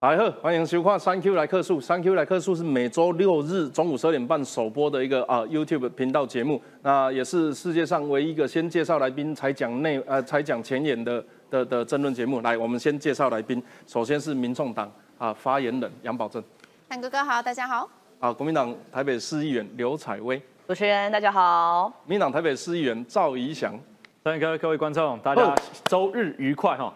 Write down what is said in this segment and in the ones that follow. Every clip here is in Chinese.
来贺，欢迎收看三 Q 来客数。三 Q 来客数是每周六日中午十二点半首播的一个啊 YouTube 频道节目，那也是世界上唯一一个先介绍来宾才讲内呃才讲前言的的的争论节目。来，我们先介绍来宾，首先是民众党啊发言人杨宝正，范哥哥好，大家好。啊，国民党台北市议员刘彩薇，主持人大家好，民党台北市议员赵怡翔。三位各位观众，大家周日愉快哈！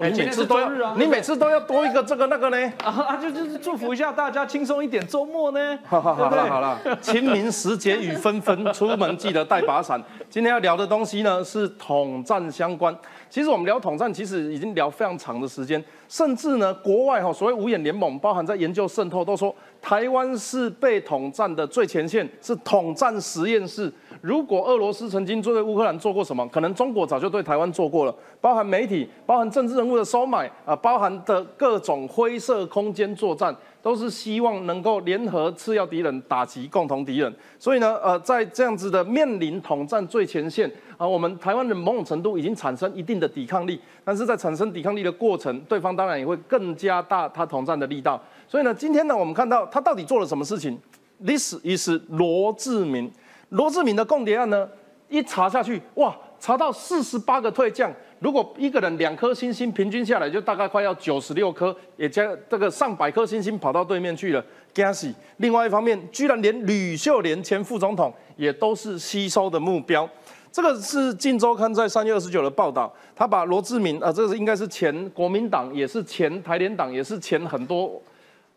你每次都要，你每次都要多一个这个那个呢？啊，就就是祝福一下大家轻松一点周末呢。好好好了好了，清明时节雨纷纷，出门记得带把伞。今天要聊的东西呢是统战相关。其实我们聊统战，其实已经聊非常长的时间，甚至呢国外哈所谓五眼联盟，包含在研究渗透，都说台湾是被统战的最前线，是统战实验室。如果俄罗斯曾经对乌克兰做过什么，可能中国早就对台湾做过了。包含媒体、包含政治人物的收买啊，包含的各种灰色空间作战，都是希望能够联合次要敌人打击共同敌人。所以呢，呃，在这样子的面临统战最前线啊，我们台湾人某种程度已经产生一定的抵抗力，但是在产生抵抗力的过程，对方当然也会更加大他统战的力道。所以呢，今天呢，我们看到他到底做了什么事情？This is 罗志明。罗志敏的共谍案呢，一查下去，哇，查到四十八个退将。如果一个人两颗星星，平均下来就大概快要九十六颗，也加这个上百颗星星跑到对面去了。惊喜！另外一方面，居然连吕秀莲前副总统也都是吸收的目标。这个是《晋周刊》在三月二十九的报道，他把罗志明啊，这个是应该是前国民党，也是前台联党，也是前很多，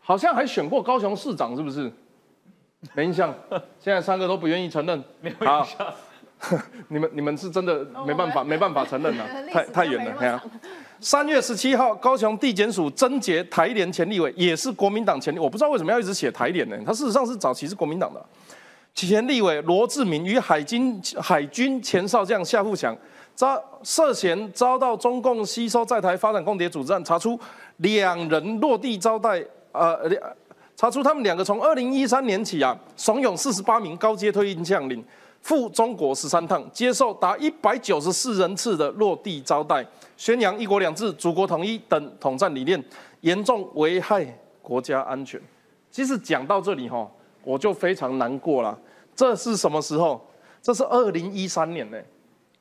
好像还选过高雄市长，是不是？没印象，现在三个都不愿意承认。没有印象，你们你们是真的没办法没办法承认了，太太远了。看三月十七号，高雄地检署侦结台联前立委，也是国民党前立，我不知道为什么要一直写台联呢？他事实上是早期是国民党的前立委罗志明与海军海军前少将夏富强遭涉嫌遭到中共吸收在台发展共谍组织案，查出两人落地招待呃。查出他们两个从二零一三年起啊，怂恿四十八名高阶退役将领赴中国十三趟，接受达一百九十四人次的落地招待，宣扬一国两制、祖国统一等统战理念，严重危害国家安全。其实讲到这里哈，我就非常难过了。这是什么时候？这是二零一三年呢。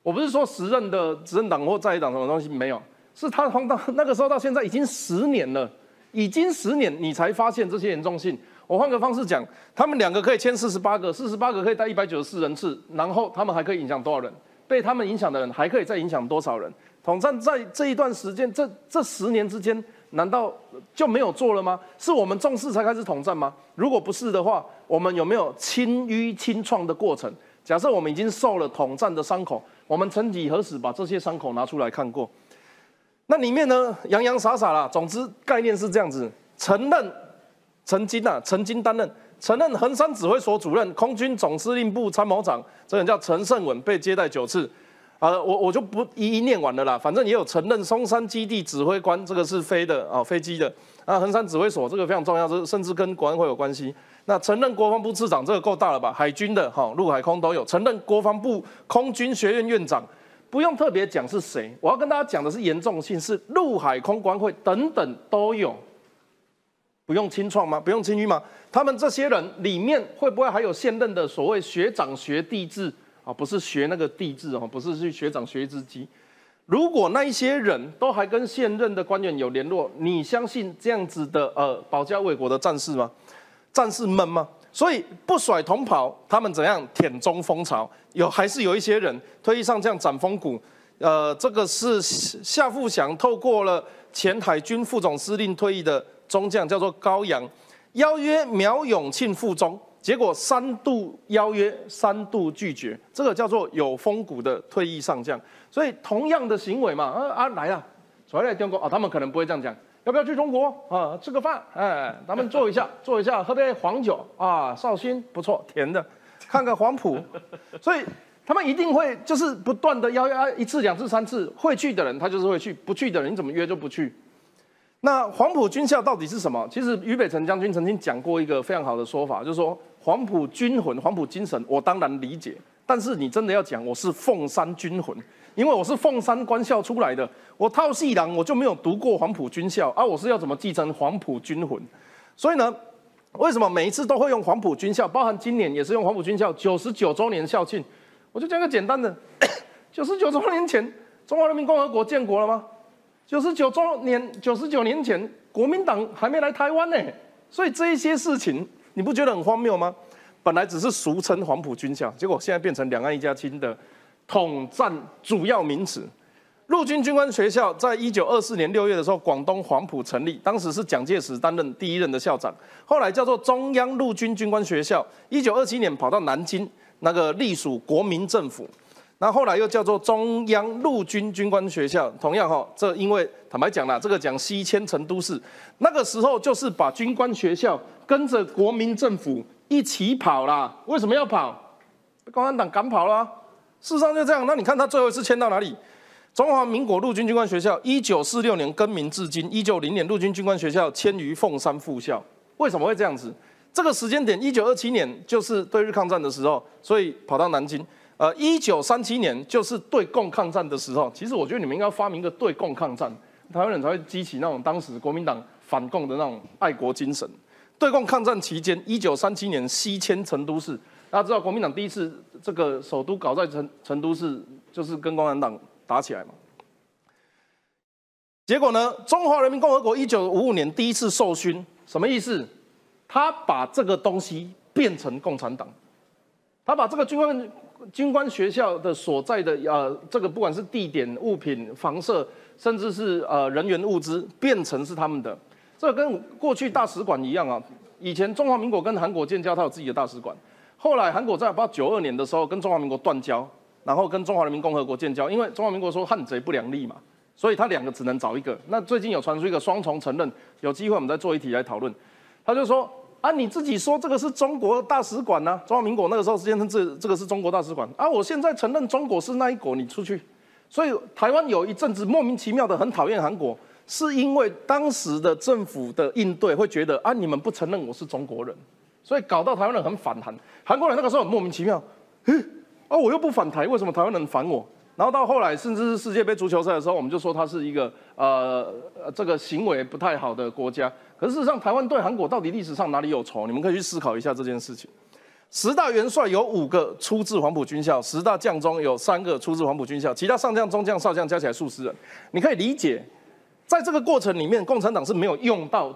我不是说时任的执政党或在野党什么东西没有，是他从到那个时候到现在已经十年了。已经十年，你才发现这些严重性。我换个方式讲，他们两个可以签四十八个，四十八个可以带一百九十四人次，然后他们还可以影响多少人？被他们影响的人还可以再影响多少人？统战在这一段时间，这这十年之间，难道就没有做了吗？是我们重视才开始统战吗？如果不是的话，我们有没有清淤清创的过程？假设我们已经受了统战的伤口，我们曾几何时把这些伤口拿出来看过？那里面呢，洋洋洒洒啦。总之概念是这样子：承认曾经啊，曾经担任曾任横山指挥所主任、空军总司令部参谋长，这人叫陈胜文，被接待九次。啊，我我就不一一念完了啦。反正也有承认松山基地指挥官，这个是飞的啊，飞机的。啊，横山指挥所这个非常重要，这甚至跟国安会有关系。那承认国防部次长，这个够大了吧？海军的哈，陆海空都有。承认国防部空军学院院长。不用特别讲是谁，我要跟大家讲的是严重性，是陆海空官会等等都有，不用清创吗？不用清淤吗？他们这些人里面会不会还有现任的所谓学长学弟制啊？不是学那个弟制哦，不是去学长学之机。如果那一些人都还跟现任的官员有联络，你相信这样子的呃保家卫国的战士吗？战士们吗？所以不甩同袍，他们怎样舔中风潮？有还是有一些人推意上这样斩风骨？呃，这个是夏富祥透过了前海军副总司令退役的中将，叫做高阳，邀约苗永庆副中，结果三度邀约，三度拒绝，这个叫做有风骨的退役上将。所以同样的行为嘛，啊啊来了，回来中国啊，他们可能不会这样讲。要不要去中国啊？吃个饭，哎，咱们坐一下，坐一下，喝杯黄酒啊，绍兴不错，甜的，看个黄埔，所以他们一定会就是不断的邀约一次、两次、三次，会去的人他就是会去，不去的人你怎么约就不去。那黄埔军校到底是什么？其实俞北辰将军曾经讲过一个非常好的说法，就是说黄埔军魂、黄埔精神，我当然理解。但是你真的要讲我是凤山军魂，因为我是凤山官校出来的，我套戏郎我就没有读过黄埔军校啊，我是要怎么继承黄埔军魂？所以呢，为什么每一次都会用黄埔军校？包含今年也是用黄埔军校九十九周年校庆，我就讲个简单的，九十九周年前中华人民共和国建国了吗？九十九周年，九十九年前国民党还没来台湾呢，所以这一些事情你不觉得很荒谬吗？本来只是俗称黄埔军校，结果现在变成两岸一家亲的统战主要名词。陆军军官学校在一九二四年六月的时候，广东黄埔成立，当时是蒋介石担任第一任的校长，后来叫做中央陆军军官学校。一九二七年跑到南京，那个隶属国民政府，那后来又叫做中央陆军军官学校。同样哈，这因为坦白讲啦，这个讲西迁成都市，那个时候就是把军官学校跟着国民政府一起跑啦。为什么要跑？被共产党赶跑了。事实上就这样。那你看他最后一次迁到哪里？中华民国陆军军官学校，一九四六年更名至今，一九零年陆军军官学校迁于凤山附校。为什么会这样子？这个时间点，一九二七年就是对日抗战的时候，所以跑到南京。呃，一九三七年就是对共抗战的时候。其实我觉得你们应该发明一个对共抗战，台湾人才会激起那种当时国民党反共的那种爱国精神。对共抗战期间，一九三七年西迁成都市，大家知道国民党第一次这个首都搞在成成都市，就是跟共产党。打起来嘛？结果呢？中华人民共和国一九五五年第一次授勋，什么意思？他把这个东西变成共产党，他把这个军官军官学校的所在的呃，这个不管是地点、物品、房舍，甚至是呃人员物资，变成是他们的。这跟过去大使馆一样啊。以前中华民国跟韩国建交，他有自己的大使馆。后来韩国在不知道九二年的时候跟中华民国断交。然后跟中华人民共和国建交，因为中华民国说汉贼不两立嘛，所以他两个只能找一个。那最近有传出一个双重承认，有机会我们再做一题来讨论。他就说啊，你自己说这个是中国大使馆呢，中华民国那个时候间称这这个是中国大使馆啊，我现在承认中国是那一国，你出去。所以台湾有一阵子莫名其妙的很讨厌韩国，是因为当时的政府的应对会觉得啊，你们不承认我是中国人，所以搞到台湾人很反韩。韩国人那个时候很莫名其妙，哦，我又不反台，为什么台湾人反我？然后到后来，甚至是世界杯足球赛的时候，我们就说它是一个呃这个行为不太好的国家。可是事实上，台湾对韩国到底历史上哪里有仇？你们可以去思考一下这件事情。十大元帅有五个出自黄埔军校，十大将中有三个出自黄埔军校，其他上将、中将、少将加起来数十人。你可以理解，在这个过程里面，共产党是没有用到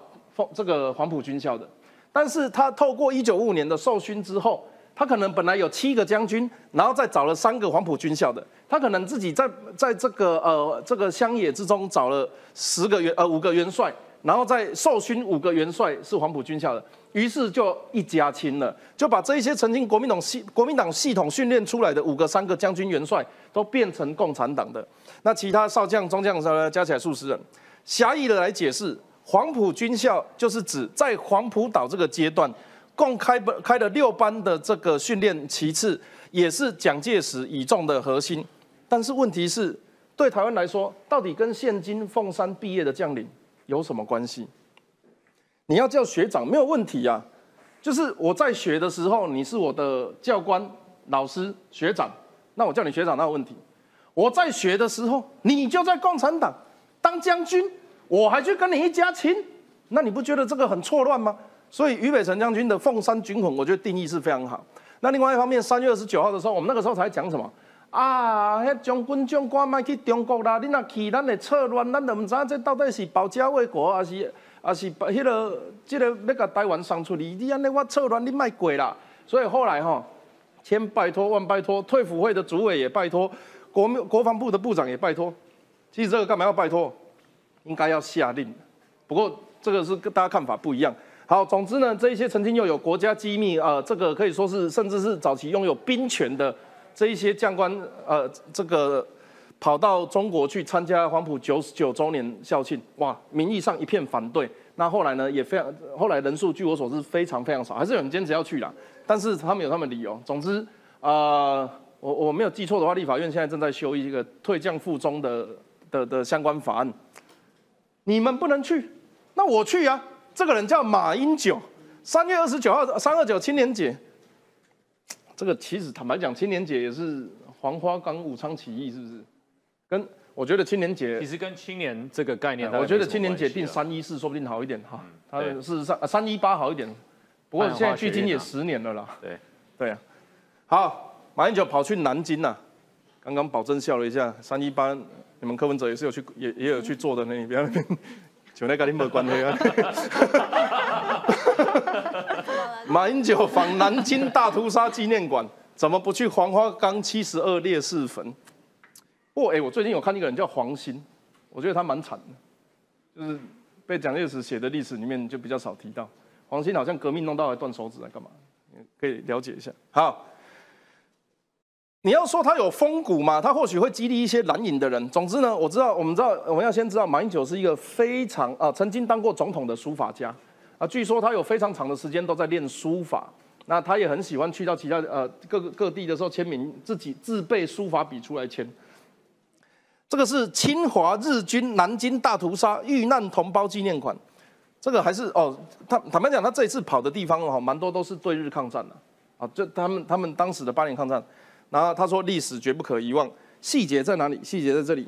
这个黄埔军校的，但是他透过一九五五年的授勋之后。他可能本来有七个将军，然后再找了三个黄埔军校的。他可能自己在在这个呃这个乡野之中找了十个元呃五个元帅，然后再授勋五个元帅是黄埔军校的，于是就一家亲了，就把这一些曾经国民党系国民党系统训练出来的五个三个将军元帅都变成共产党的。那其他少将中将呢，加起来数十人。狭义的来解释，黄埔军校就是指在黄埔岛这个阶段。共开班开了六班的这个训练，其次也是蒋介石倚重的核心。但是问题是，对台湾来说，到底跟现今凤山毕业的将领有什么关系？你要叫学长没有问题啊，就是我在学的时候，你是我的教官、老师、学长，那我叫你学长那有问题。我在学的时候，你就在共产党当将军，我还去跟你一家亲，那你不觉得这个很错乱吗？所以，俞北辰将军的凤山军魂，我觉得定义是非常好。那另外一方面，三月二十九号的时候，我们那个时候才讲什么啊？迄将军将官莫去中国啦！你若去，咱会策乱，咱都唔知这到底是保家卫国，还是还是把迄个这个要甲台湾送出去？你安尼我策乱，你卖过啦！所以后来吼，千拜托万拜托，退辅会的主委也拜托，国国防部的部长也拜托。其实这个干嘛要拜托？应该要下令。不过这个是跟大家看法不一样。好，总之呢，这一些曾经拥有国家机密，呃，这个可以说是甚至是早期拥有兵权的这一些将官，呃，这个跑到中国去参加黄埔九十九周年校庆，哇，名义上一片反对。那后来呢，也非常，后来人数据我所知非常非常少，还是有人坚持要去啦。但是他们有他们理由。总之，呃，我我没有记错的话，立法院现在正在修一个退将附中的的的相关法案。你们不能去，那我去呀。这个人叫马英九，三月二十九号三二九青年节，这个其实坦白讲，青年节也是黄花岗武昌起义，是不是？跟我觉得青年节其实跟青年这个概念，我觉得青年节定三一四说不定好一点哈。它事实上三一八好一点，不过现在距今也十年了啦。对对啊，好，马英九跑去南京呐，刚刚保证笑了一下，三一八你们柯文哲也是有去也也有去做的呢，你不要 就那跟你没关系啊。马英九访南京大屠杀纪念馆，怎么不去黄花岗七十二烈士坟？不，哎，我最近有看一个人叫黄兴，我觉得他蛮惨的，就是被蒋介石写的历史里面就比较少提到。黄兴好像革命弄到还断手指来干嘛？可以了解一下。好，你要说他有风骨嘛？他或许会激励一些蓝营的人。总之呢，我知道，我们知道，我们要先知道，马英九是一个非常啊，曾经当过总统的书法家。啊，据说他有非常长的时间都在练书法，那他也很喜欢去到其他呃各个各地的时候签名，自己自备书法笔出来签。这个是侵华日军南京大屠杀遇难同胞纪念馆，这个还是哦，他坦白讲，他这一次跑的地方哦，蛮多都是对日抗战的啊，就他们他们当时的八年抗战，然后他说历史绝不可遗忘，细节在哪里？细节在这里，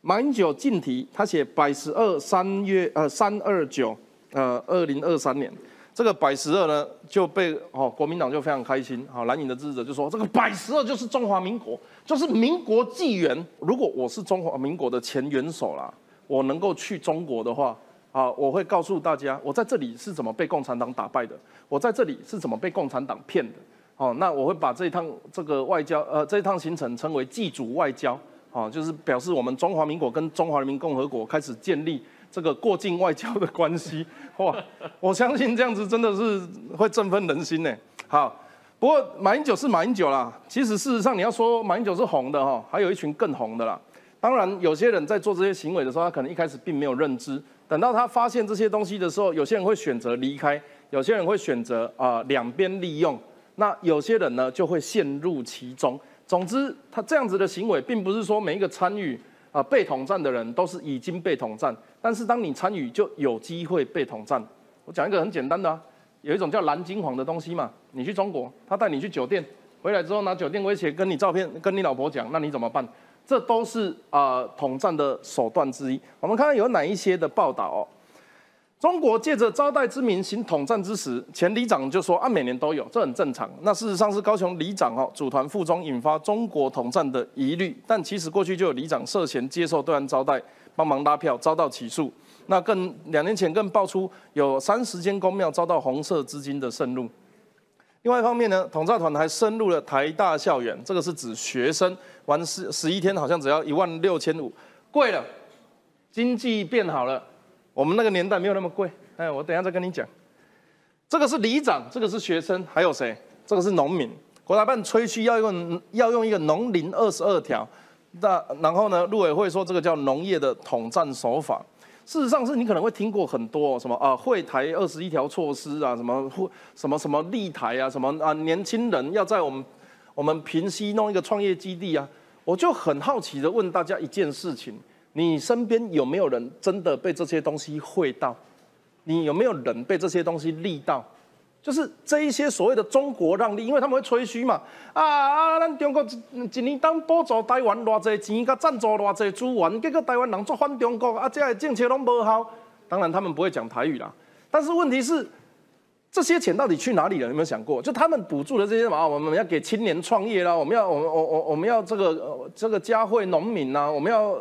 马英九进题，他写百十二三月呃三二九。呃，二零二三年，这个百十二呢就被哦国民党就非常开心，好蓝营的支持者就说这个百十二就是中华民国，就是民国纪元。如果我是中华民国的前元首啦，我能够去中国的话，啊，我会告诉大家我在这里是怎么被共产党打败的，我在这里是怎么被共产党骗的。哦，那我会把这一趟这个外交呃这一趟行程称为祭祖外交，哦，就是表示我们中华民国跟中华人民共和国开始建立。这个过境外交的关系，哇！我相信这样子真的是会振奋人心呢。好，不过马英九是马英九啦。其实事实上，你要说马英九是红的哈，还有一群更红的啦。当然，有些人在做这些行为的时候，他可能一开始并没有认知。等到他发现这些东西的时候，有些人会选择离开，有些人会选择啊两边利用。那有些人呢，就会陷入其中。总之，他这样子的行为，并不是说每一个参与。啊，被统战的人都是已经被统战，但是当你参与，就有机会被统战。我讲一个很简单的啊，有一种叫蓝金黄的东西嘛，你去中国，他带你去酒店，回来之后拿酒店威胁跟你照片，跟你老婆讲，那你怎么办？这都是啊统战的手段之一。我们看看有哪一些的报道哦。中国借着招待之名行统战之时，前里长就说啊，每年都有，这很正常。那事实上是高雄里长哦组团附中，引发中国统战的疑虑。但其实过去就有里长涉嫌接受对岸招待，帮忙拉票，遭到起诉。那更两年前更爆出有三十间公庙遭到红色资金的渗入。另外一方面呢，统战团还深入了台大校园，这个是指学生玩十十一天，好像只要一万六千五，贵了，经济变好了。我们那个年代没有那么贵，哎，我等下再跟你讲。这个是里长，这个是学生，还有谁？这个是农民。国台办吹嘘要用要用一个农林二十二条，那然后呢，陆委会说这个叫农业的统战手法。事实上是你可能会听过很多什么啊，会台二十一条措施啊，什么会什么什么立台啊，什么啊，年轻人要在我们我们平西弄一个创业基地啊。我就很好奇的问大家一件事情。你身边有没有人真的被这些东西会到？你有没有人被这些东西利到？就是这一些所谓的中国让利，因为他们会吹嘘嘛。啊啊，咱中国一年当补助台湾偌济钱，甲赞助偌济资源，结果台湾人做反中国，啊，这些政策拢无效。当然他们不会讲台语啦，但是问题是，这些钱到底去哪里了？有没有想过？就他们补助的这些嘛，我们要给青年创业啦，我们要我我我我们要这个这个嘉惠农民呐，我们要。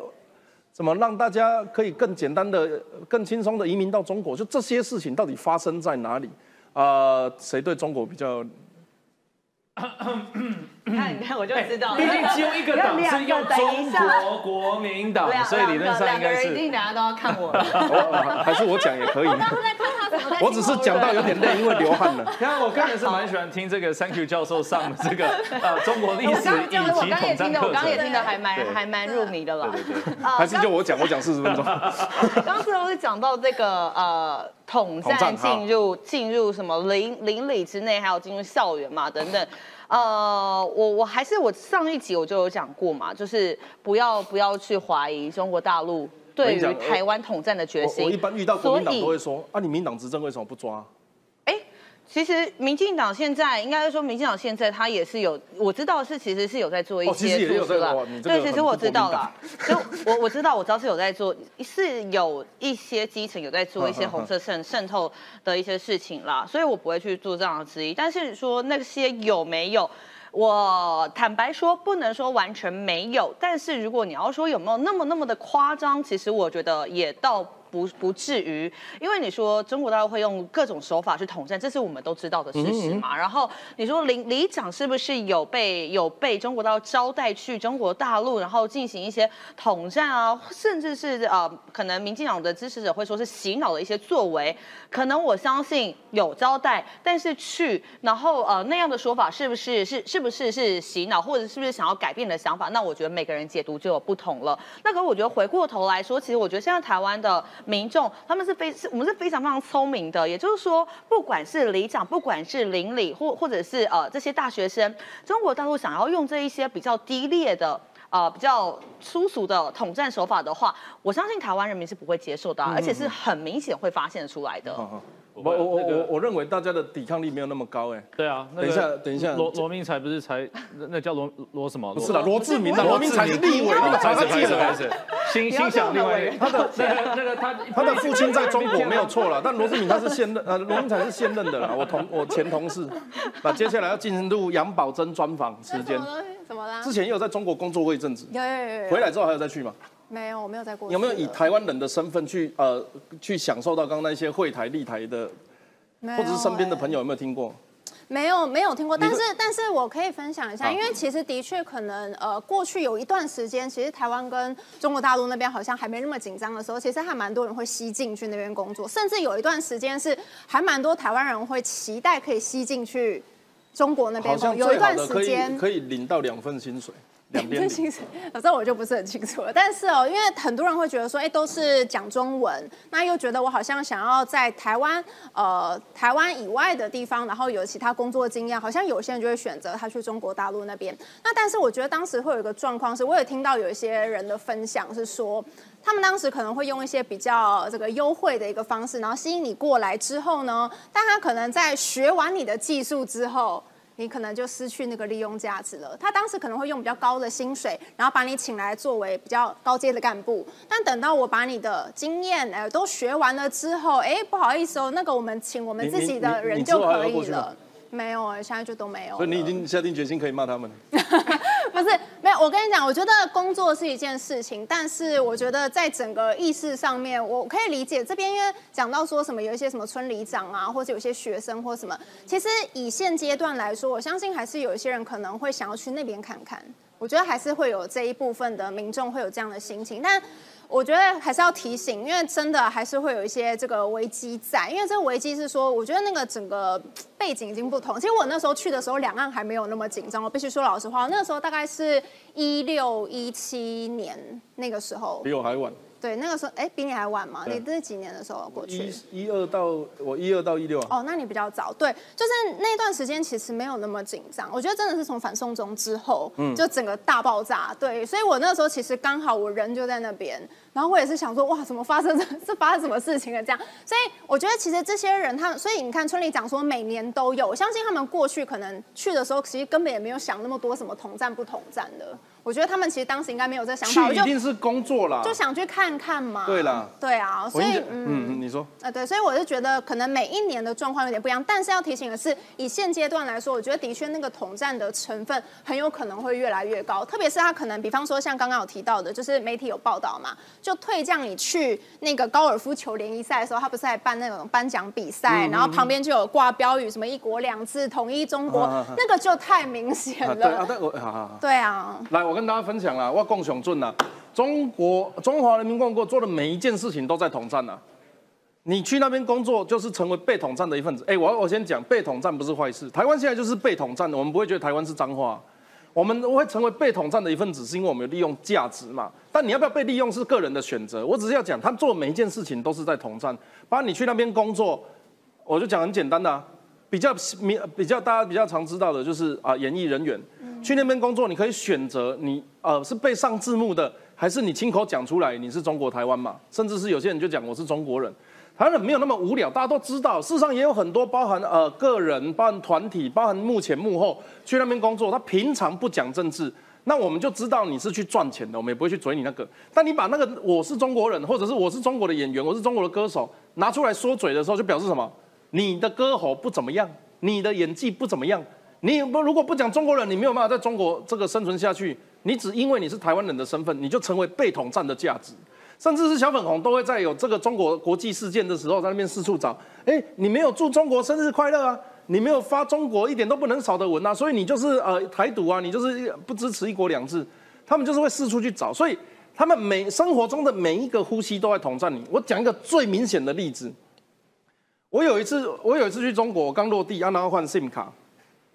怎么让大家可以更简单的、更轻松的移民到中国？就这些事情到底发生在哪里？啊，谁对中国比较？你看，你看，我就知道。毕竟只有一个党是用中国国民党，所以理论上应该是。一定大家都要看我。还是我讲也可以。我只是讲到有点累，因为流汗了。看，我个人是蛮喜欢听这个 Thank you 教授上的这个呃中国历史以及统战课程。我刚也听的还蛮还蛮入迷的了。对对对。还是就我讲，我讲四十分钟。刚是不是讲到这个呃统战进入进入什么邻邻里之内，还有进入校园嘛等等。呃，我我还是我上一集我就有讲过嘛，就是不要不要去怀疑中国大陆。对于台湾统战的决心，我一般遇到国民党都会说：啊，你民党执政为什么不抓？哎，其实民进党现在应该说，民进党现在他也是有，我知道是其实是有在做一些措施了。对，其实我知道了，就我我知道，我知道是有在做，是有一些基层有在做一些红色渗渗透的一些事情啦，所以我不会去做这样的质疑。但是说那些有没有，我坦白说不能说完全没有，但是如果你要说有没有那么那么的夸张，其实我觉得也倒。不不至于，因为你说中国大陆会用各种手法去统战，这是我们都知道的事实嘛。然后你说林里长是不是有被有被中国大陆招待去中国大陆，然后进行一些统战啊，甚至是呃，可能民进党的支持者会说是洗脑的一些作为，可能我相信有招待，但是去然后呃那样的说法是不是是是不是是洗脑，或者是不是想要改变的想法？那我觉得每个人解读就有不同了。那可我觉得回过头来说，其实我觉得现在台湾的。民众他们是非是我们是非常非常聪明的，也就是说，不管是里长，不管是邻里，或或者是呃这些大学生，中国大陆想要用这一些比较低劣的呃比较粗俗的统战手法的话，我相信台湾人民是不会接受的，而且是很明显会发现出来的。我我我我认为大家的抵抗力没有那么高哎。对啊，等一下等一下，罗罗明才不是才那叫罗罗什么？不是的，罗志明的罗明才是立委，开始开始开始。心心想另外他的那个那个他 他的父亲在中国没有错了，但罗志明他是现任呃罗明才是现任的啦，我同我前同事。那接下来要进入杨宝珍专访时间。怎么啦？之前也有在中国工作过一阵子。有有有有。回来之后还有再去吗？没有，我没有再过。有没有以台湾人的身份去呃去享受到刚刚那些会台立台的？或者是身边的朋友有没有听过？没有，没有听过。但是，但是我可以分享一下，因为其实的确可能，呃，过去有一段时间，其实台湾跟中国大陆那边好像还没那么紧张的时候，其实还蛮多人会吸进去那边工作，甚至有一段时间是还蛮多台湾人会期待可以吸进去中国那边。有一段时间可以领到两份薪水。两边薪水，这我就不是很清楚了。但是哦，因为很多人会觉得说，哎，都是讲中文，那又觉得我好像想要在台湾，呃，台湾以外的地方，然后有其他工作经验，好像有些人就会选择他去中国大陆那边。那但是我觉得当时会有一个状况是，我有听到有一些人的分享是说，他们当时可能会用一些比较这个优惠的一个方式，然后吸引你过来之后呢，但他可能在学完你的技术之后。你可能就失去那个利用价值了。他当时可能会用比较高的薪水，然后把你请来作为比较高阶的干部。但等到我把你的经验哎都学完了之后，哎，不好意思哦，那个我们请我们自己的人就可以了。没有啊，现在就都没有。所以你已经下定决心可以骂他们了。不是，没有。我跟你讲，我觉得工作是一件事情，但是我觉得在整个意识上面，我可以理解这边，因为讲到说什么有一些什么村里长啊，或者有些学生或什么，其实以现阶段来说，我相信还是有一些人可能会想要去那边看看。我觉得还是会有这一部分的民众会有这样的心情，但。我觉得还是要提醒，因为真的还是会有一些这个危机在。因为这个危机是说，我觉得那个整个背景已经不同。其实我那时候去的时候，两岸还没有那么紧张。我必须说老实话，那个时候大概是一六一七年那个时候，比我还晚。对，那个时候，哎，比你还晚嘛？你这是几年的时候过去？一、一二到我一二到一六啊。哦，那你比较早。对，就是那段时间其实没有那么紧张。我觉得真的是从反送中之后，嗯，就整个大爆炸。对，所以我那时候其实刚好我人就在那边。然后我也是想说，哇，怎么发生这这发生什么事情了？这样，所以我觉得其实这些人，他们，所以你看村里讲说每年都有，我相信他们过去可能去的时候，其实根本也没有想那么多什么统战不统战的。我觉得他们其实当时应该没有这想法，去一定是工作啦，就想去看看嘛。对啦，对啊，所以嗯，嗯你说。呃，对，所以我是觉得可能每一年的状况有点不一样，但是要提醒的是，以现阶段来说，我觉得的确那个统战的成分很有可能会越来越高，特别是他可能，比方说像刚刚有提到的，就是媒体有报道嘛。就退将你去那个高尔夫球联谊赛的时候，他不是还办那种颁奖比赛，然后旁边就有挂标语，什么“一国两制”“统一中国”，那个就太明显了。对啊，但我好好对啊，来，我我跟大家分享了，我共享准了，中国中华人民共和国做的每一件事情都在统战呐。你去那边工作，就是成为被统战的一份子。哎，我我先讲，被统战不是坏事。台湾现在就是被统战的，我们不会觉得台湾是脏话。我们会成为被统战的一份子，是因为我们有利用价值嘛？但你要不要被利用是个人的选择。我只是要讲，他做每一件事情都是在统战。把你去那边工作，我就讲很简单的，比较比比较大家比较常知道的就是啊，演艺人员去那边工作，你可以选择你呃是被上字幕的，还是你亲口讲出来你是中国台湾嘛？甚至是有些人就讲我是中国人。台湾人没有那么无聊，大家都知道，事实上也有很多包含呃个人、包含团体、包含幕前幕后去那边工作，他平常不讲政治，那我们就知道你是去赚钱的，我们也不会去追你那个。但你把那个我是中国人，或者是我是中国的演员，我是中国的歌手拿出来说嘴的时候，就表示什么？你的歌喉不怎么样，你的演技不怎么样，你不如果不讲中国人，你没有办法在中国这个生存下去。你只因为你是台湾人的身份，你就成为被统战的价值。甚至是小粉红都会在有这个中国国际事件的时候，在那边四处找。哎，你没有祝中国生日快乐啊？你没有发中国一点都不能少的文啊？所以你就是呃台独啊？你就是不支持一国两制？他们就是会四处去找。所以他们每生活中的每一个呼吸都在统战你。我讲一个最明显的例子。我有一次，我有一次去中国，我刚落地，啊，然后换 SIM 卡。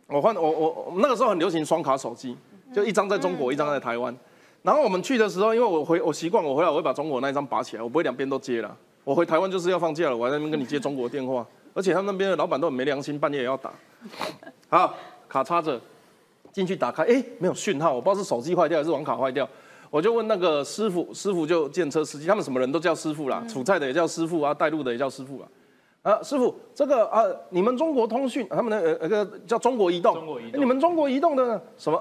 我换我我那个时候很流行双卡手机，就一张在中国，一张在台湾。然后我们去的时候，因为我回我习惯，我回来我会把中国那一张拔起来，我不会两边都接了。我回台湾就是要放假了，我还在那边跟你接中国电话，而且他们那边的老板都很没良心，半夜也要打。好，卡插着，进去打开，哎，没有讯号，我不知道是手机坏掉还是网卡坏掉。我就问那个师傅，师傅就建车司机，他们什么人都叫师傅啦，煮菜的也叫师傅啊，带路的也叫师傅啊。啊，师傅，这个啊，你们中国通讯，他们的呃那个叫中国移动，中国移动，你们中国移动的什么？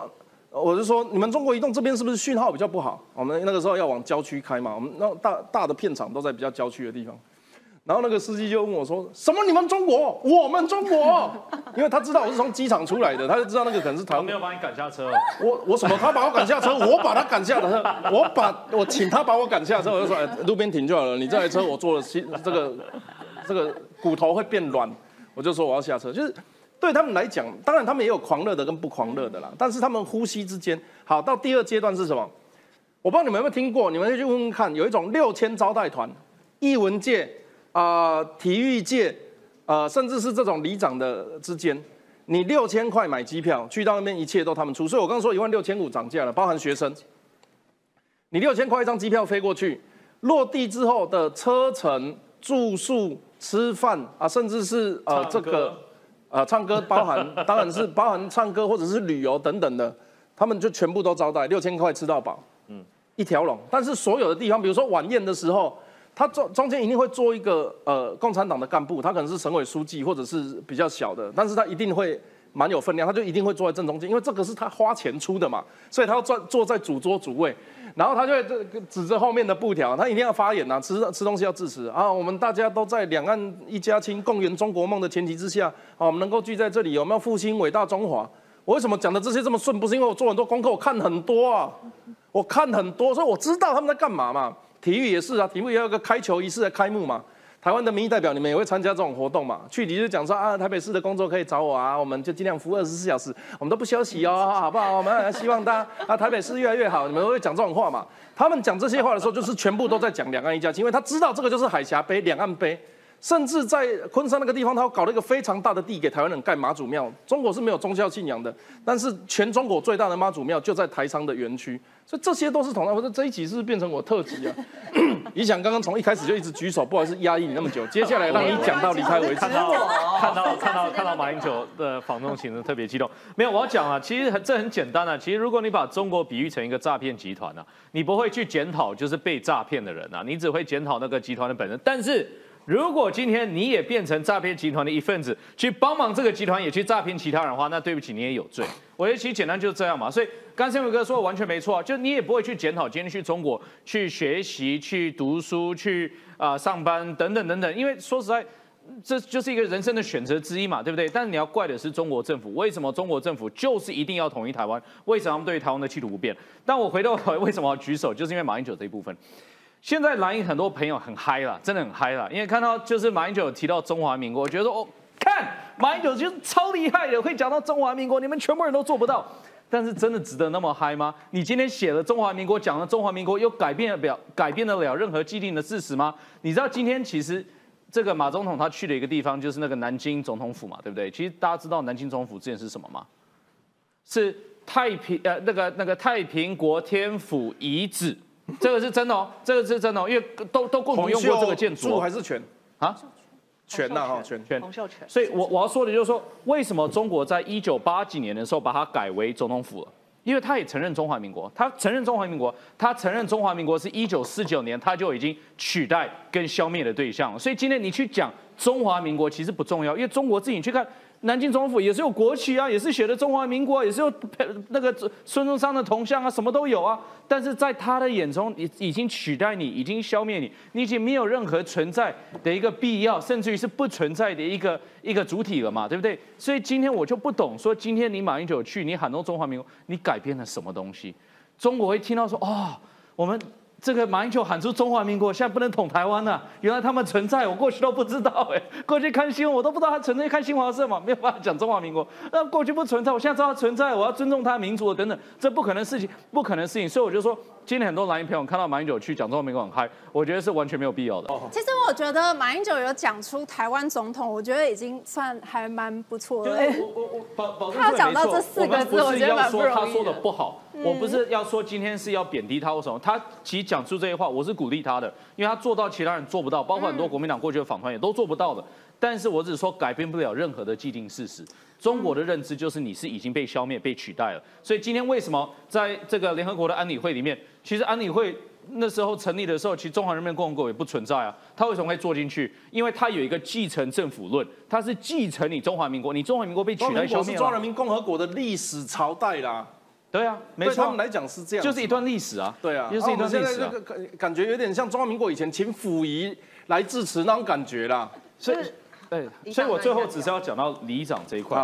我就说，你们中国移动这边是不是讯号比较不好？我们那个时候要往郊区开嘛，我们那大大的片场都在比较郊区的地方。然后那个司机就问我说：“什么？你们中国？我们中国？” 因为他知道我是从机场出来的，他就知道那个可能是台湾。没有把你赶下车。我我什么？他把我赶下车，我把他赶下车，我把我请他把我赶下车，我就说：“路边停就好了。”你这台车我坐了，这个这个骨头会变软，我就说我要下车，就是。对他们来讲，当然他们也有狂热的跟不狂热的啦。但是他们呼吸之间，好到第二阶段是什么？我不知道你们有没有听过，你们可以去问问看。有一种六千招待团，艺文界啊、体育界啊，甚至是这种里长的之间，你六千块买机票去到那边，一切都他们出。所以我刚刚说一万六千五涨价了，包含学生。你六千块一张机票飞过去，落地之后的车程、住宿、吃饭啊，甚至是呃这个。呃，唱歌包含，当然是 包含唱歌或者是旅游等等的，他们就全部都招待，六千块吃到饱，嗯，一条龙。但是所有的地方，比如说晚宴的时候，他中中间一定会做一个呃共产党的干部，他可能是省委书记或者是比较小的，但是他一定会蛮有分量，他就一定会坐在正中间，因为这个是他花钱出的嘛，所以他要坐坐在主桌主位。然后他就会指着后面的布条，他一定要发言呐，吃吃东西要致辞啊。我们大家都在两岸一家亲、共圆中国梦的前提之下，啊，我们能够聚在这里，我们要复兴伟大中华。我为什么讲的这些这么顺？不是因为我做很多功课，我看很多啊，我看很多，所以我知道他们在干嘛嘛。体育也是啊，体育也有个开球仪式的开幕嘛。台湾的民意代表，你们也会参加这种活动嘛？去你就讲说啊，台北市的工作可以找我啊，我们就尽量服务二十四小时，我们都不休息哦，好不好？我们希望大家啊，台北市越来越好，你们都会讲这种话嘛？他们讲这些话的时候，就是全部都在讲两岸一家亲，因为他知道这个就是海峡杯、两岸杯。甚至在昆山那个地方，他搞了一个非常大的地给台湾人盖妈祖庙。中国是没有宗教信仰的，但是全中国最大的妈祖庙就在台商的园区，所以这些都是同样。我说这一集是不是变成我特辑啊？你想刚刚从一开始就一直举手，不好意思压抑你那么久，接下来让你讲到离开为止。看到看到看到看到马英九的访中行程特别激动。没有，我要讲啊，其实这很简单啊。其实如果你把中国比喻成一个诈骗集团啊，你不会去检讨就是被诈骗的人啊，你只会检讨那个集团的本身。但是如果今天你也变成诈骗集团的一份子，去帮忙这个集团也去诈骗其他人的话，那对不起，你也有罪。我觉得其实简单就是这样嘛。所以刚才伟哥说的完全没错，就你也不会去检讨今天去中国去学习、去读书、去啊上班等等等等，因为说实在，这就是一个人生的选择之一嘛，对不对？但是你要怪的是中国政府，为什么中国政府就是一定要统一台湾？为什么他们对台湾的企图不变？但我回头为什么要举手，就是因为马英九这一部分。现在蓝营很多朋友很嗨了，真的很嗨了，因为看到就是马英九提到中华民国，我觉得说哦，看马英九就是超厉害的，会讲到中华民国，你们全部人都做不到。但是真的值得那么嗨吗？你今天写了中华民国，讲了中华民国，又改变了改变得了任何既定的事实吗？你知道今天其实这个马总统他去的一个地方，就是那个南京总统府嘛，对不对？其实大家知道南京总统府之前是什么吗？是太平呃那个那个太平国天府遗址。这个是真的哦，这个是真的哦，因为都都共同用过这个建筑。还是全啊？全呐哈，全全。洪秀所以我我要说的就是说，为什么中国在一九八几年的时候把它改为总统府了？因为他也承认中华民国，他承认中华民国，他承认中华民国是一九四九年他就已经取代跟消灭的对象，所以今天你去讲中华民国其实不重要，因为中国自己去看。南京总府也是有国旗啊，也是写的中华民国，也是有那个孙中山的铜像啊，什么都有啊。但是在他的眼中，已已经取代你，已经消灭你，你已经没有任何存在的一个必要，甚至于是不存在的一个一个主体了嘛，对不对？所以今天我就不懂，说今天你马英九去，你喊动中华民国，你改变了什么东西？中国会听到说，哦，我们。这个马英九喊出中华民国，现在不能统台湾了。原来他们存在，我过去都不知道哎。过去看新闻，我都不知道他存在。看新华社嘛，没有办法讲中华民国。那过去不存在，我现在知道他存在，我要尊重他民族等等，这不可能事情，不可能事情。所以我就说。今天很多蓝营朋友看到马英九去讲中华民国很嗨，我觉得是完全没有必要的。其实我觉得马英九有讲出台湾总统，我觉得已经算还蛮不错了。我我我保保证他讲到这四个字，我觉得蛮不容易。他说的不好，我不是要说今天是要贬低他或什么。他其实讲出这些话，我是鼓励他的，因为他做到其他人做不到，包括很多国民党过去的访团也都做不到的。但是我只是说改变不了任何的既定事实。中国的认知就是你是已经被消灭、被取代了。所以今天为什么在这个联合国的安理会里面，其实安理会那时候成立的时候，其实中华人民共和国也不存在啊。他为什么会坐进去？因为他有一个继承政府论，他是继承你中华民国，你中华民国被取代消灭了。中华人民共和国的历史朝代啦。对啊，对他们来讲是这样，就是一段历史啊。对啊，就是一段历史啊。感感觉有点像中华民国以前请溥仪来致辞那种感觉啦。所以。对，所以我最后只是要讲到里长这一块。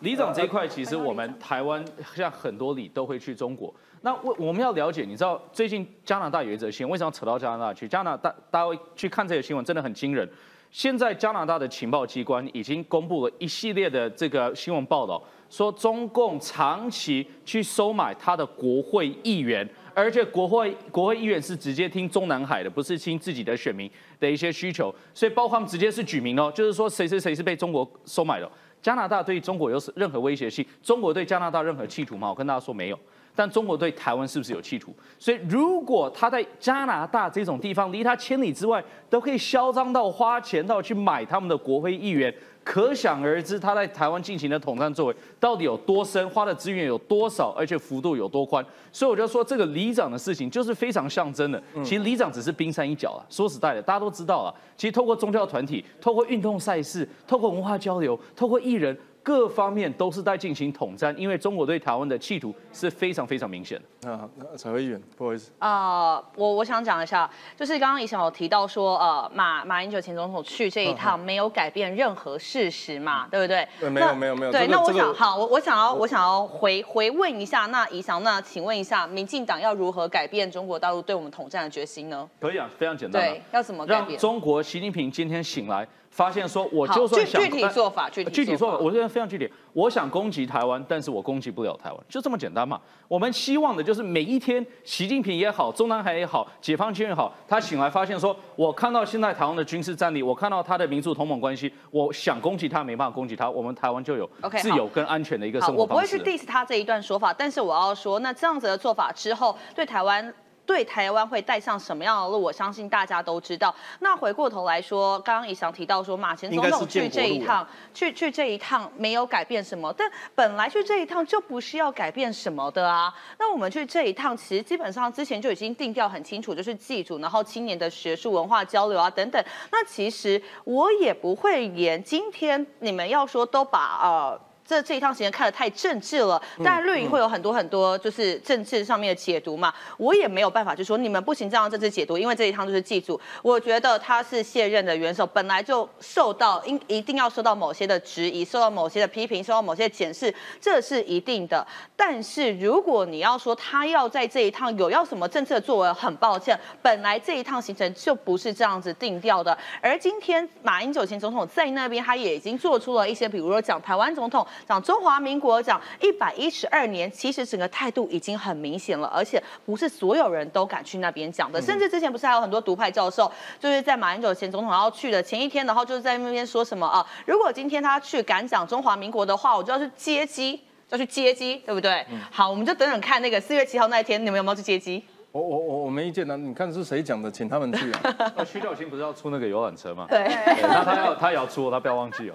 里长这一块，其实我们台湾像很多里都会去中国。那我我们要了解，你知道最近加拿大有一则新闻，为什么扯到加拿大去？加拿大大家去看这个新闻，真的很惊人。现在加拿大的情报机关已经公布了一系列的这个新闻报道，说中共长期去收买他的国会议员。而且国会国会议员是直接听中南海的，不是听自己的选民的一些需求，所以包括他们直接是举名哦，就是说谁谁谁是被中国收买的。加拿大对中国有任何威胁性？中国对加拿大任何企图吗？我跟大家说没有。但中国对台湾是不是有企图？所以如果他在加拿大这种地方离他千里之外，都可以嚣张到花钱到去买他们的国会议员。可想而知，他在台湾进行的统战作为到底有多深，花的资源有多少，而且幅度有多宽。所以我就说，这个里长的事情就是非常象征的。其实里长只是冰山一角啊。说实在的，大家都知道啊。其实透过宗教团体，透过运动赛事，透过文化交流，透过艺人。各方面都是在进行统战，因为中国对台湾的企图是非常非常明显的。啊，陈慧议员，不好意思。啊，我我想讲一下，就是刚刚以前有提到说，呃，马马英九前总统去这一趟没有改变任何事实嘛，对不对？对，没有没有没有。对，那我想，好，我我想要我想要回回问一下，那以翔，那请问一下，民进党要如何改变中国大陆对我们统战的决心呢？可以啊，非常简单。对，要怎么改变？让中国习近平今天醒来。发现说，我就算想具体做法，具体做法，我觉得非常具体。我想攻击台湾，但是我攻击不了台湾，就这么简单嘛。我们希望的就是每一天，习近平也好，中南海也好，解放军也好，他醒来发现说，我看到现在台湾的军事战力，我看到他的民主同盟关系，我想攻击他没办法攻击他，我们台湾就有自由跟安全的一个生活我不会去 diss 他这一段说法，但是我要说，那这样子的做法之后，对台湾。对台湾会带上什么样的路？我相信大家都知道。那回过头来说，刚刚也想提到说，马前总统去这一趟，去去这一趟没有改变什么，但本来去这一趟就不是要改变什么的啊。那我们去这一趟，其实基本上之前就已经定调很清楚，就是祭祖，然后青年的学术文化交流啊等等。那其实我也不会言，今天你们要说都把呃。这这一趟行程看得太政治了，当然绿营会有很多很多就是政治上面的解读嘛，我也没有办法就说你们不行这样政治解读，因为这一趟就是祭祖，我觉得他是卸任的元首，本来就受到应一定要受到某些的质疑，受到某些的批评，受到某些检视，这是一定的。但是如果你要说他要在这一趟有要什么政策作为，很抱歉，本来这一趟行程就不是这样子定调的。而今天马英九前总统在那边，他也已经做出了一些，比如说讲台湾总统。讲中华民国讲一百一十二年，其实整个态度已经很明显了，而且不是所有人都敢去那边讲的，甚至之前不是还有很多独派教授，就是在马英九前总统要去的前一天，然后就是在那边说什么啊？如果今天他去敢讲中华民国的话，我就要去接机，要去接机，对不对？好，我们就等等看那个四月七号那一天，你们有没有去接机？我我我我没意见呢，你看是谁讲的，请他们去啊。那徐小青不是要出那个游览车吗？对，那他要他也要出，他不要忘记哦。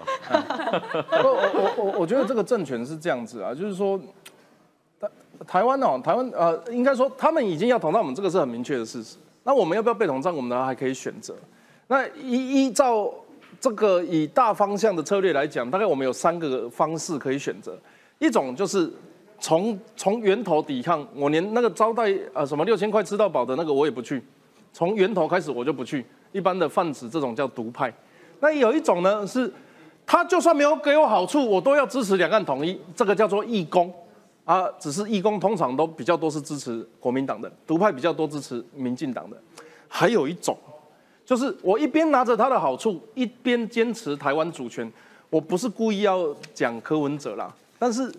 我我我我觉得这个政权是这样子啊，就是说，台湾哦，台湾呃，应该说他们已经要统战我们，这个是很明确的事实。那我们要不要被统战？我们呢还可以选择。那依依照这个以大方向的策略来讲，大概我们有三个方式可以选择。一种就是从从源头抵抗，我连那个招待呃什么六千块吃到饱的那个我也不去，从源头开始我就不去。一般的贩子这种叫独派。那有一种呢是，他就算没有给我好处，我都要支持两岸统一，这个叫做义工。啊，只是义工通常都比较多是支持国民党的，独派比较多支持民进党的。还有一种，就是我一边拿着他的好处，一边坚持台湾主权。我不是故意要讲柯文哲啦，但是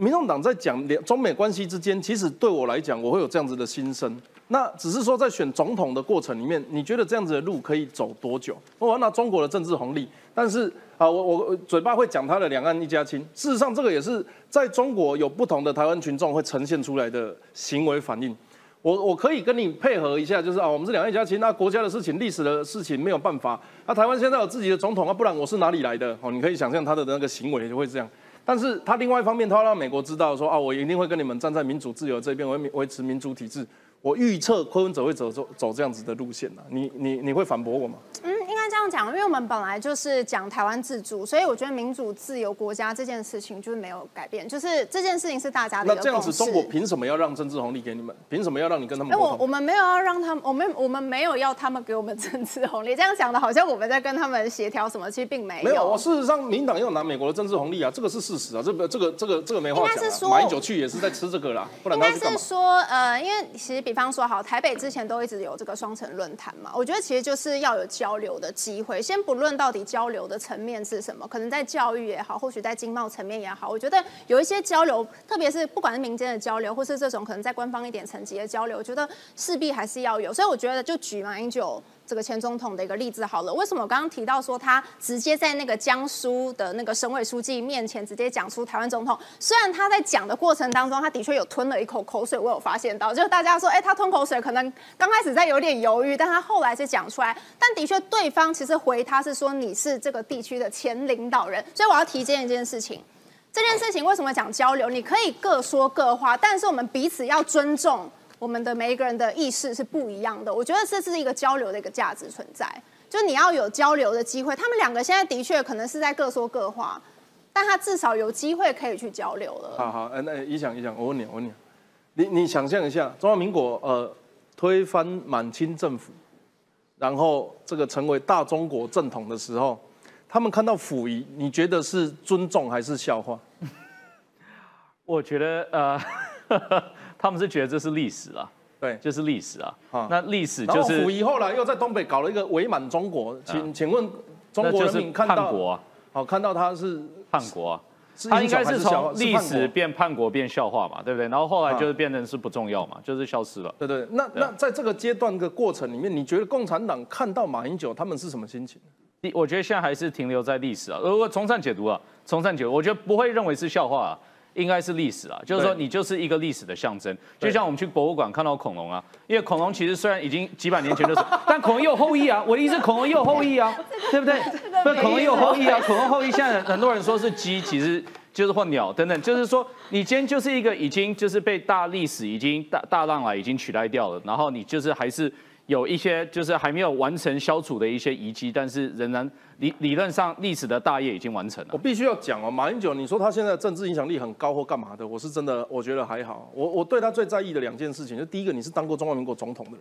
民众党在讲两中美关系之间，其实对我来讲，我会有这样子的心声。那只是说在选总统的过程里面，你觉得这样子的路可以走多久？我要拿中国的政治红利，但是。啊，我我嘴巴会讲他的两岸一家亲，事实上这个也是在中国有不同的台湾群众会呈现出来的行为反应。我我可以跟你配合一下，就是啊，我们是两岸一家亲，那国家的事情、历史的事情没有办法。那台湾现在有自己的总统啊，不然我是哪里来的？哦，你可以想象他的那个行为就会这样。但是他另外一方面，他要让美国知道说啊，我一定会跟你们站在民主自由这边，维维持民主体制。我预测昆文哲会走走走这样子的路线呢，你你你会反驳我吗？嗯，应该这样讲，因为我们本来就是讲台湾自主，所以我觉得民主自由国家这件事情就是没有改变，就是这件事情是大家的。那这样子，中国凭什么要让政治红利给你们？凭什么要让你跟他们？哎，我我们没有要让他们，我们我们没有要他们给我们政治红利。这样讲的好像我们在跟他们协调什么，其实并没有。没有，我事实上民党也有拿美国的政治红利啊，这个是事实啊，这个这个这个这个没话讲。马英九去也是在吃这个啦，不然他是应该是说，呃，因为其实比方说，好台北。之前都一直有这个双城论坛嘛，我觉得其实就是要有交流的机会。先不论到底交流的层面是什么，可能在教育也好，或许在经贸层面也好，我觉得有一些交流，特别是不管是民间的交流，或是这种可能在官方一点层级的交流，我觉得势必还是要有。所以我觉得就举马英九。这个前总统的一个例子好了，为什么我刚刚提到说他直接在那个江苏的那个省委书记面前直接讲出台湾总统？虽然他在讲的过程当中，他的确有吞了一口口水，我有发现到，就是大家说，哎，他吞口水，可能刚开始在有点犹豫，但他后来是讲出来。但的确，对方其实回他是说你是这个地区的前领导人，所以我要提这一件事情。这件事情为什么讲交流？你可以各说各话，但是我们彼此要尊重。我们的每一个人的意识是不一样的，我觉得这是一个交流的一个价值存在，就你要有交流的机会。他们两个现在的确可能是在各说各话，但他至少有机会可以去交流了。好好，那一想一想，我问你，我问你，你你想象一下，中华民国呃推翻满清政府，然后这个成为大中国正统的时候，他们看到溥仪，你觉得是尊重还是笑话？我觉得呃。他们是觉得这是历史啊，对，就是历史啊。那历史就是。溥仪后来又在东北搞了一个伪满中国，请请问中国人民看到？国啊，好，看到他是叛国啊。他应该是从历史变叛国变笑话嘛，对不对？然后后来就是变成是不重要嘛，就是消失了。对对，那那在这个阶段的过程里面，你觉得共产党看到马英九他们是什么心情？我觉得现在还是停留在历史啊。如果从善解读啊，从善解读，我觉得不会认为是笑话。啊。应该是历史啊，就是说你就是一个历史的象征，就像我们去博物馆看到恐龙啊，因为恐龙其实虽然已经几百年前的事，但恐龙也有后裔啊。我的意思，恐龙也有后裔啊，对不对？不，恐龙也有后裔啊。恐龙后裔现在很多人说是鸡，其实就是或鸟等等，就是说你今天就是一个已经就是被大历史已经大大浪来已经取代掉了，然后你就是还是。有一些就是还没有完成消除的一些遗迹，但是仍然理理论上历史的大业已经完成了。我必须要讲哦，马英九，你说他现在政治影响力很高或干嘛的？我是真的，我觉得还好。我我对他最在意的两件事情，就第一个，你是当过中华民国总统的人，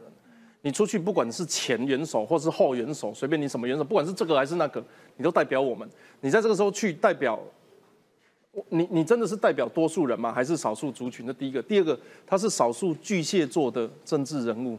你出去不管是前元首或是后元首，随便你什么元首，不管是这个还是那个，你都代表我们。你在这个时候去代表，你你真的是代表多数人吗？还是少数族群？的第一个，第二个，他是少数巨蟹座的政治人物。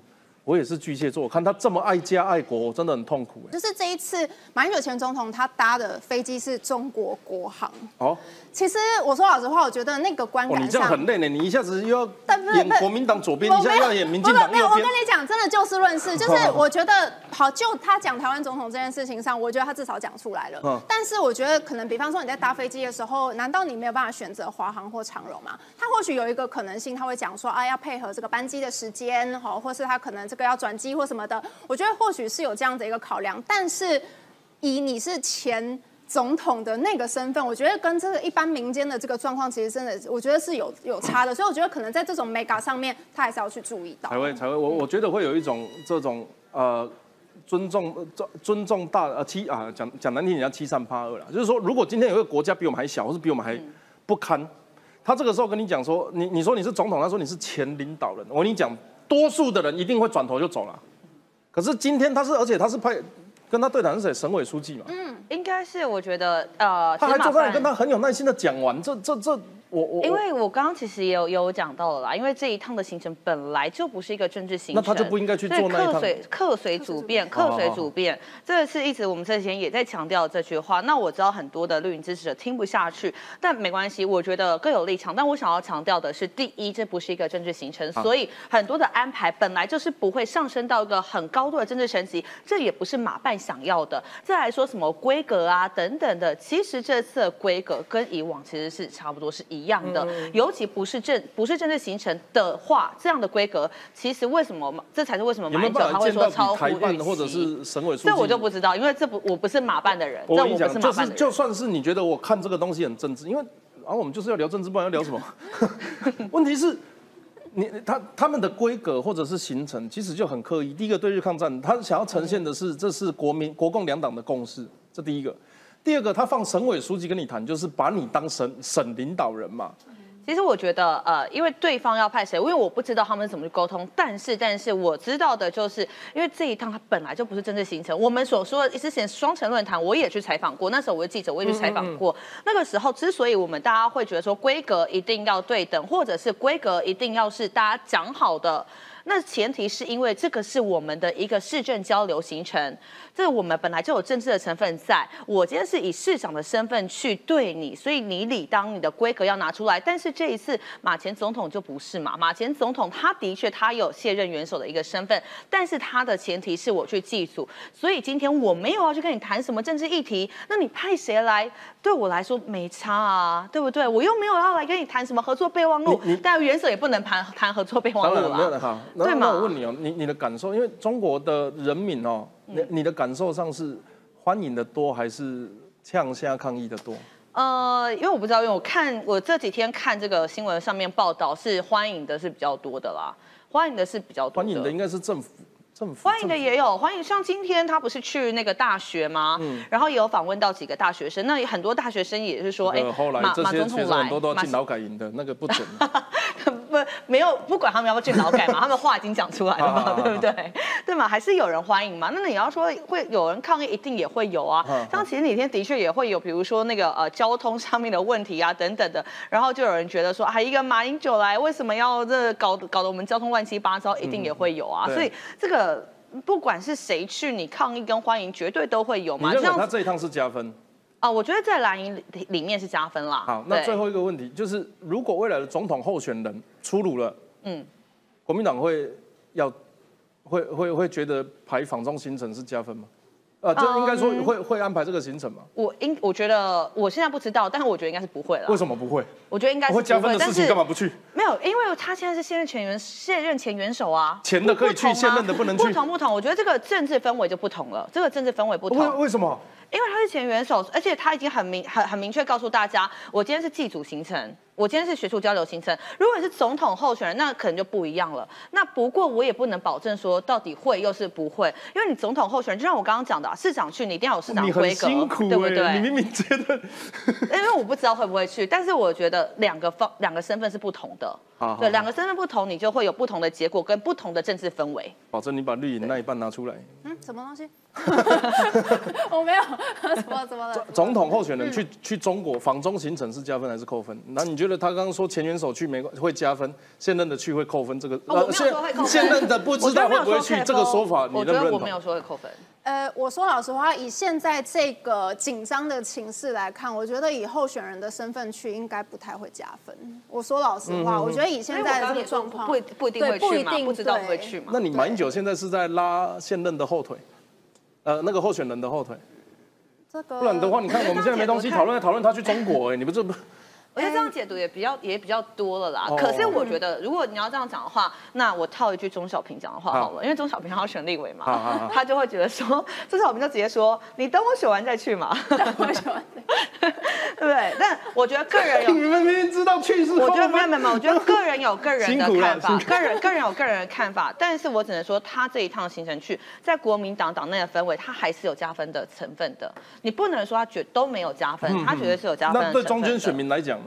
我也是巨蟹座，我看他这么爱家爱国，我真的很痛苦。就是这一次马英九前总统他搭的飞机是中国国航。哦。其实我说老实话，我觉得那个观感你这样很累呢。你一下子又要演国民党左边，一下又要演民进党右边。我跟你讲，真的就事论事，就是我觉得好，就他讲台湾总统这件事情上，我觉得他至少讲出来了。嗯。但是我觉得可能，比方说你在搭飞机的时候，难道你没有办法选择华航或长荣吗？他或许有一个可能性，他会讲说啊，要配合这个班机的时间，好，或是他可能这个要转机或什么的。我觉得或许是有这样的一个考量，但是以你是前。总统的那个身份，我觉得跟这个一般民间的这个状况，其实真的，我觉得是有有差的。所以我觉得可能在这种 mega 上面，他还是要去注意到。才会才会，我我觉得会有一种这种呃尊重尊尊重大呃欺啊讲讲难听点叫欺善怕恶了。就是说，如果今天有个国家比我们还小，或是比我们还不堪，他这个时候跟你讲说，你你说你是总统，他说你是前领导人，我跟你讲，多数的人一定会转头就走了。可是今天他是，而且他是派。跟他对谈是谁？省委书记嘛。嗯，应该是我觉得呃，他还坐在跟他很有耐心的讲完，这这这。我我因为我刚刚其实也有有讲到了啦，因为这一趟的行程本来就不是一个政治行程，那他就不应该去做那一趟。客随客随主便，客随主便，这是一直我们这几天也在强调这句话。那我知道很多的绿营支持者听不下去，但没关系，我觉得各有立场。但我想要强调的是，第一，这不是一个政治行程，所以很多的安排本来就是不会上升到一个很高度的政治层级，这也不是马办想要的。再来说什么规格啊等等的，其实这次的规格跟以往其实是差不多是一样的。尤其不是正不是政治形成的话，这样的规格，其实为什么这才是为什么马英九他会说超乎预期，或者是省委书记？这我就不知道，因为这不我不是马办的人。我跟你讲，就是就算是你觉得我看这个东西很政治，因为然后我们就是要聊政治，不然要聊什么？问题是，你他他们的规格或者是行程，其实就很刻意。第一个对日抗战，他想要呈现的是这是国民国共两党的共识，这第一个。第二个，他放省委书记跟你谈，就是把你当省省领导人嘛。其实我觉得，呃，因为对方要派谁，因为我不知道他们怎么去沟通。但是，但是我知道的就是，因为这一趟他本来就不是政治行程。我们所说的之前双城论坛，我也去采访过，那时候我是记者，我也去采访过。那个时候，之所以我们大家会觉得说规格一定要对等，或者是规格一定要是大家讲好的。那前提是因为这个是我们的一个市政交流行程，这我们本来就有政治的成分在。我今天是以市长的身份去对你，所以你理当你的规格要拿出来。但是这一次马前总统就不是嘛？马前总统他的确他有卸任元首的一个身份，但是他的前提是我去祭祖，所以今天我没有要去跟你谈什么政治议题。那你派谁来？对我来说没差啊，对不对？我又没有要来跟你谈什么合作备忘录，但元首也不能谈谈合作备忘录没那那我问你哦，你你的感受，因为中国的人民哦，你你的感受上是欢迎的多还是呛下抗议的多？呃，因为我不知道，因为我看我这几天看这个新闻上面报道是欢迎的是比较多的啦，欢迎的是比较多。欢迎的应该是政府。欢迎的也有欢迎，像今天他不是去那个大学吗？嗯，然后也有访问到几个大学生，那很多大学生也是说，哎，马马总统来，很多都进劳改营的，那个不准。不，没有，不管他们要不要进劳改嘛，他们话已经讲出来了嘛，对不对？对嘛，还是有人欢迎嘛？那你要说会有人抗议，一定也会有啊。像前几天的确也会有，比如说那个呃交通上面的问题啊等等的，然后就有人觉得说，啊一个马英九来，为什么要这搞搞得我们交通乱七八糟？一定也会有啊。所以这个。不管是谁去，你抗议跟欢迎绝对都会有嘛。你认为他这一趟是加分？啊，我觉得在蓝营里面是加分啦。好，那最后一个问题就是，如果未来的总统候选人出炉了，嗯，国民党会要会会会觉得排访中行程是加分吗？呃，就应该说会会安排这个行程吗？我应我觉得我现在不知道，但是我觉得应该是不会了。为什么不会？我觉得应该是会加分的事情，干嘛不去？没有，因为他现在是现任前元现任前元首啊，前的可以去，现任的不能去。不同不同，我觉得这个政治氛围就不同了，这个政治氛围不同。为为什么？因为他是前元首，而且他已经很明很很明确告诉大家，我今天是祭祖行程。我今天是学术交流行程，如果你是总统候选人，那可能就不一样了。那不过我也不能保证说到底会又是不会，因为你总统候选人，就像我刚刚讲的，啊市长去你一定要有市长规格，对不对？你明明觉得，因为我不知道会不会去，但是我觉得两个方两个身份是不同的，对，两个身份不同，你就会有不同的结果跟不同的政治氛围。保证你把绿营那一半拿出来。嗯，什么东西？我没有，怎么怎么了？总统候选人去去中国访中行程是加分还是扣分？那你觉得他刚刚说前元首去没关会加分，现任的去会扣分？这个现现任的不知道会不会去，这个说法你认不认同？我没有说会扣分。呃，我说老实话，以现在这个紧张的情势来看，我觉得以候选人的身份去，应该不太会加分。我说老实话，我觉得以现在的这个状况，不不一定会去嘛，不知道会去嘛。那你马英九现在是在拉现任的后腿？呃，那个候选人的后腿，这个不然的话，你看我们现在没东西 讨论，讨论他去中国，哎，你不是不？我觉得这样解读也比较也比较多了啦。可是我觉得，如果你要这样讲的话，那我套一句钟小平讲的话好了，因为钟小平他要选立委嘛，他就会觉得说，钟小平就直接说，你等我选完再去嘛。等我选完，对不对？但我觉得个人有，你们明明知道去是，我觉得没有没有，我觉得个人有个人的看法，个人个人有个人的看法，但是我只能说，他这一趟行程去，在国民党党内的氛围，他还是有加分的成分的。你不能说他绝都没有加分，他绝对是有加分。那对中间选民来讲呢？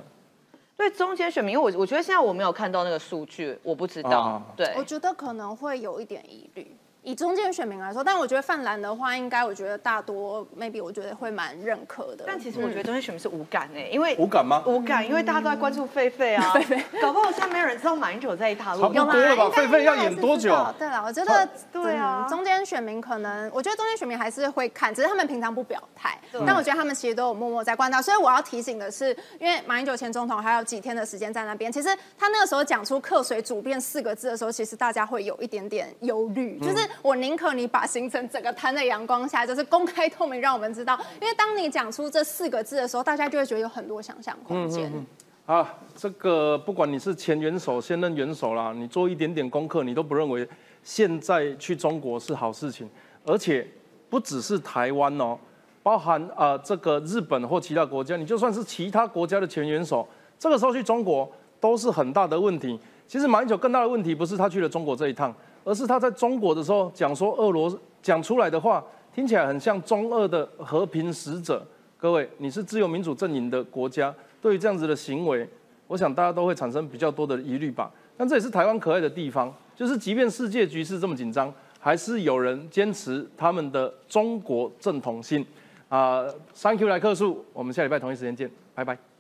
对中间选民，因为我我觉得现在我没有看到那个数据，我不知道。对，我觉得可能会有一点疑虑。以中间选民来说，但我觉得泛蓝的话，应该我觉得大多 maybe 我觉得会蛮认可的。但其实我觉得中间选民是无感诶，因为无感吗？无感，因为大家都在关注狒狒啊，狒狒，搞不好现在没有人知道马英九在一塔路。有吗？狒狒要演多久？对了，我觉得对啊，中间选民可能，我觉得中间选民还是会看，只是他们平常不表态。但我觉得他们其实都有默默在观察。所以我要提醒的是，因为马英九前总统还有几天的时间在那边，其实他那个时候讲出“客水主变”四个字的时候，其实大家会有一点点忧虑，就是我宁可你。把行程整个摊在阳光下，就是公开透明，让我们知道。因为当你讲出这四个字的时候，大家就会觉得有很多想象空间。啊，这个不管你是前元首、现任元首啦，你做一点点功课，你都不认为现在去中国是好事情。而且不只是台湾哦，包含啊这个日本或其他国家，你就算是其他国家的前元首，这个时候去中国都是很大的问题。其实马英九更大的问题不是他去了中国这一趟。而是他在中国的时候讲说，俄罗斯讲出来的话听起来很像中俄的和平使者。各位，你是自由民主阵营的国家，对于这样子的行为，我想大家都会产生比较多的疑虑吧。但这也是台湾可爱的地方，就是即便世界局势这么紧张，还是有人坚持他们的中国正统性。啊，Thank you 来客诉，我们下礼拜同一时间见，拜拜。